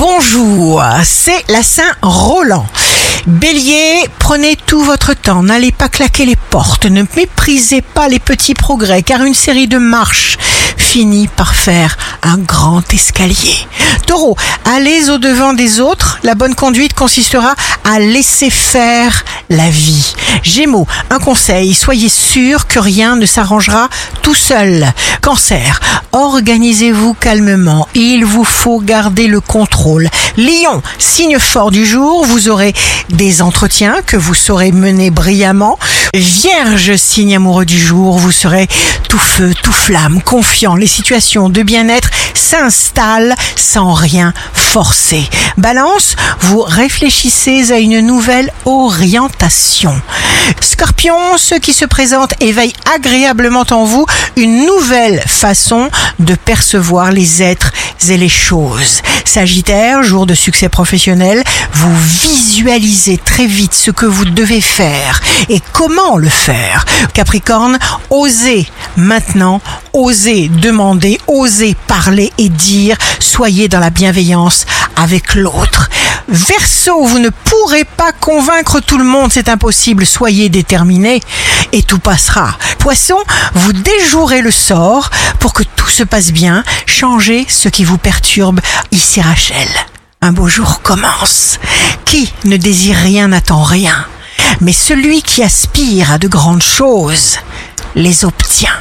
Bonjour, c'est la Saint-Roland. Bélier, prenez tout votre temps, n'allez pas claquer les portes, ne méprisez pas les petits progrès, car une série de marches finit par faire un grand escalier. Taureau, allez au-devant des autres, la bonne conduite consistera à laisser faire la vie. Gémeaux, un conseil, soyez sûr que rien ne s'arrangera tout seul. Cancer, organisez-vous calmement, il vous faut garder le contrôle. Lion, signe fort du jour, vous aurez des entretiens que vous saurez mener brillamment. Vierge, signe amoureux du jour, vous serez tout feu, tout flamme, confiant. Les situations de bien-être s'installent sans rien forcer. Balance, vous réfléchissez à une nouvelle orientation. Scorpion, ceux qui se présentent éveillent agréablement en vous une nouvelle façon de percevoir les êtres et les choses. Sagittaire, jour de succès professionnel, vous visualisez très vite ce que vous devez faire et comment le faire. Capricorne, osez maintenant, osez demander, osez parler et dire, soyez dans la bienveillance avec l'autre. Verseau, vous ne pourrez pas convaincre tout le monde, c'est impossible, soyez déterminé et tout passera. Poisson, vous déjouerez le sort pour que tout se passe bien, changez ce qui vous perturbe. Ici Rachel, un beau jour commence. Qui ne désire rien n'attend rien, mais celui qui aspire à de grandes choses les obtient.